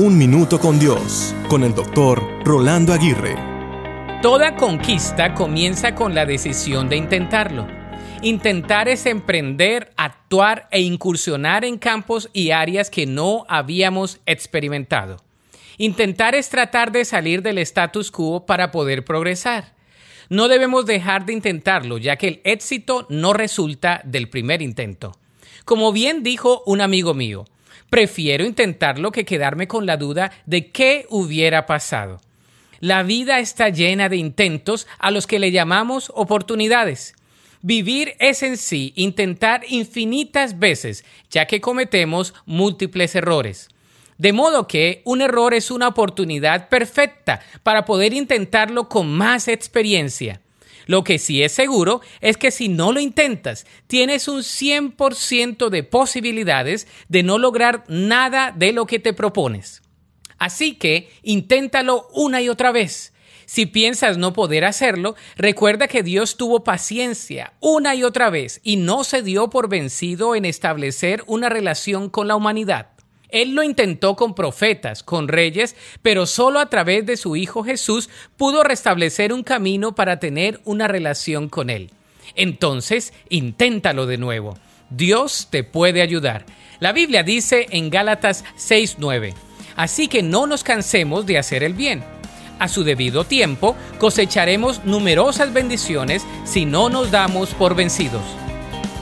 Un Minuto con Dios, con el doctor Rolando Aguirre. Toda conquista comienza con la decisión de intentarlo. Intentar es emprender, actuar e incursionar en campos y áreas que no habíamos experimentado. Intentar es tratar de salir del status quo para poder progresar. No debemos dejar de intentarlo, ya que el éxito no resulta del primer intento. Como bien dijo un amigo mío, prefiero intentarlo que quedarme con la duda de qué hubiera pasado. La vida está llena de intentos a los que le llamamos oportunidades. Vivir es en sí intentar infinitas veces, ya que cometemos múltiples errores. De modo que un error es una oportunidad perfecta para poder intentarlo con más experiencia. Lo que sí es seguro es que si no lo intentas, tienes un 100% de posibilidades de no lograr nada de lo que te propones. Así que inténtalo una y otra vez. Si piensas no poder hacerlo, recuerda que Dios tuvo paciencia una y otra vez y no se dio por vencido en establecer una relación con la humanidad. Él lo intentó con profetas, con reyes, pero solo a través de su Hijo Jesús pudo restablecer un camino para tener una relación con Él. Entonces, inténtalo de nuevo. Dios te puede ayudar. La Biblia dice en Gálatas 6:9, así que no nos cansemos de hacer el bien. A su debido tiempo cosecharemos numerosas bendiciones si no nos damos por vencidos.